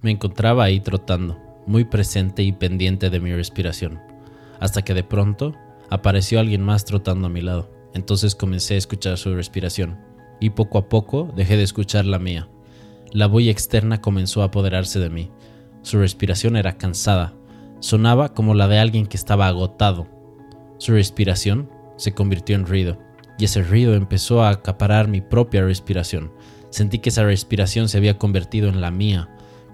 Me encontraba ahí trotando, muy presente y pendiente de mi respiración, hasta que de pronto apareció alguien más trotando a mi lado. Entonces comencé a escuchar su respiración, y poco a poco dejé de escuchar la mía. La bulla externa comenzó a apoderarse de mí. Su respiración era cansada, sonaba como la de alguien que estaba agotado. Su respiración se convirtió en ruido, y ese ruido empezó a acaparar mi propia respiración. Sentí que esa respiración se había convertido en la mía.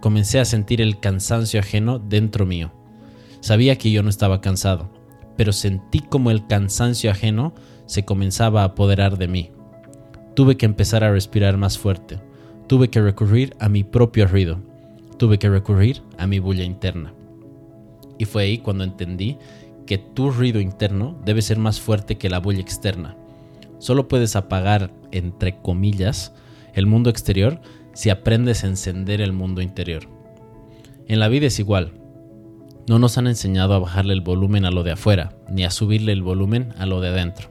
Comencé a sentir el cansancio ajeno dentro mío. Sabía que yo no estaba cansado, pero sentí como el cansancio ajeno se comenzaba a apoderar de mí. Tuve que empezar a respirar más fuerte. Tuve que recurrir a mi propio ruido. Tuve que recurrir a mi bulla interna. Y fue ahí cuando entendí que tu ruido interno debe ser más fuerte que la bulla externa. Solo puedes apagar, entre comillas, el mundo exterior si aprendes a encender el mundo interior. En la vida es igual. No nos han enseñado a bajarle el volumen a lo de afuera, ni a subirle el volumen a lo de adentro.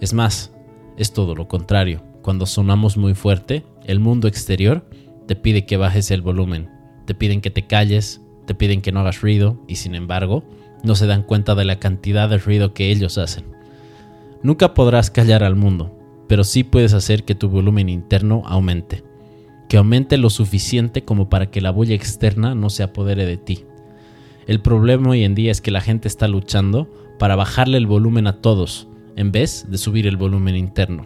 Es más, es todo lo contrario. Cuando sonamos muy fuerte, el mundo exterior te pide que bajes el volumen, te piden que te calles, te piden que no hagas ruido y sin embargo no se dan cuenta de la cantidad de ruido que ellos hacen. Nunca podrás callar al mundo, pero sí puedes hacer que tu volumen interno aumente, que aumente lo suficiente como para que la bulla externa no se apodere de ti. El problema hoy en día es que la gente está luchando para bajarle el volumen a todos, en vez de subir el volumen interno.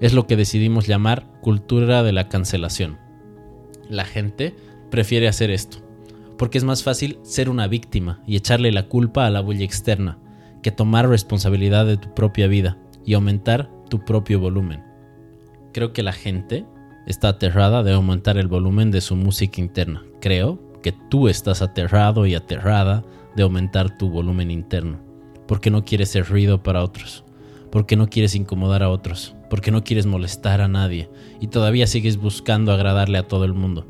Es lo que decidimos llamar cultura de la cancelación. La gente prefiere hacer esto, porque es más fácil ser una víctima y echarle la culpa a la bulla externa, que tomar responsabilidad de tu propia vida y aumentar tu propio volumen. Creo que la gente está aterrada de aumentar el volumen de su música interna. Creo que tú estás aterrado y aterrada de aumentar tu volumen interno, porque no quieres ser ruido para otros, porque no quieres incomodar a otros, porque no quieres molestar a nadie. Y todavía sigues buscando agradarle a todo el mundo.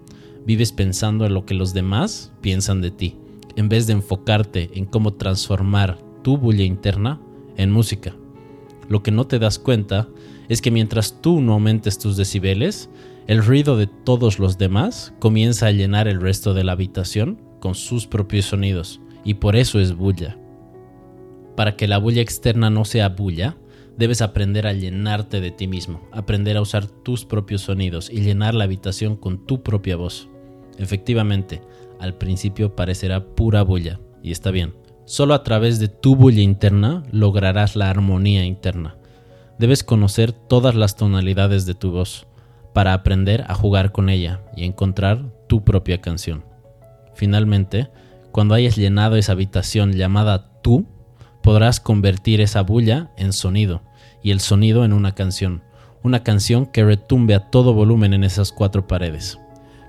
Vives pensando en lo que los demás piensan de ti, en vez de enfocarte en cómo transformar tu bulla interna en música. Lo que no te das cuenta es que mientras tú no aumentes tus decibeles, el ruido de todos los demás comienza a llenar el resto de la habitación con sus propios sonidos, y por eso es bulla. Para que la bulla externa no sea bulla, debes aprender a llenarte de ti mismo, aprender a usar tus propios sonidos y llenar la habitación con tu propia voz. Efectivamente, al principio parecerá pura bulla, y está bien. Solo a través de tu bulla interna lograrás la armonía interna. Debes conocer todas las tonalidades de tu voz para aprender a jugar con ella y encontrar tu propia canción. Finalmente, cuando hayas llenado esa habitación llamada tú, podrás convertir esa bulla en sonido y el sonido en una canción, una canción que retumbe a todo volumen en esas cuatro paredes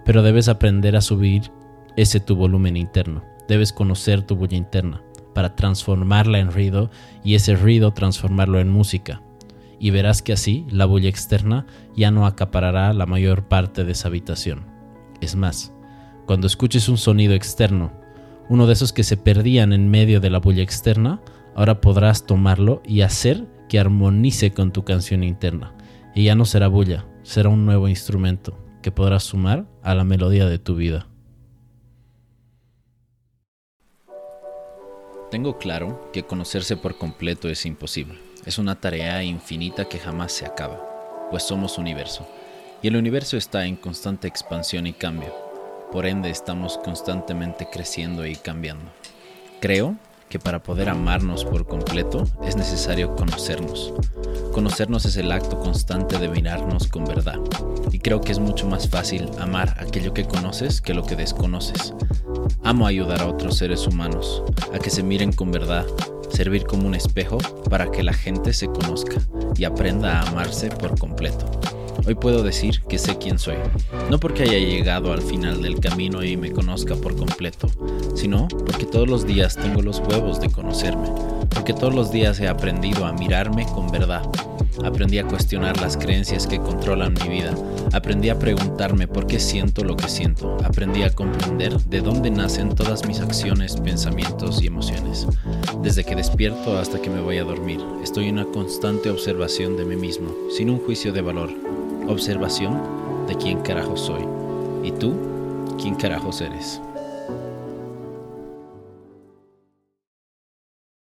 pero debes aprender a subir ese tu volumen interno. Debes conocer tu bulla interna para transformarla en ruido y ese ruido transformarlo en música. Y verás que así la bulla externa ya no acaparará la mayor parte de esa habitación. Es más, cuando escuches un sonido externo, uno de esos que se perdían en medio de la bulla externa, ahora podrás tomarlo y hacer que armonice con tu canción interna. Y ya no será bulla, será un nuevo instrumento, que podrás sumar a la melodía de tu vida. Tengo claro que conocerse por completo es imposible. Es una tarea infinita que jamás se acaba, pues somos universo, y el universo está en constante expansión y cambio. Por ende, estamos constantemente creciendo y cambiando. Creo que para poder amarnos por completo es necesario conocernos. Conocernos es el acto constante de mirarnos con verdad. Y creo que es mucho más fácil amar aquello que conoces que lo que desconoces. Amo ayudar a otros seres humanos a que se miren con verdad, servir como un espejo para que la gente se conozca y aprenda a amarse por completo. Hoy puedo decir que sé quién soy, no porque haya llegado al final del camino y me conozca por completo, sino porque todos los días tengo los huevos de conocerme, porque todos los días he aprendido a mirarme con verdad. Aprendí a cuestionar las creencias que controlan mi vida. Aprendí a preguntarme por qué siento lo que siento. Aprendí a comprender de dónde nacen todas mis acciones, pensamientos y emociones. Desde que despierto hasta que me voy a dormir, estoy en una constante observación de mí mismo, sin un juicio de valor, observación de quién carajo soy. ¿Y tú? ¿quién carajos eres?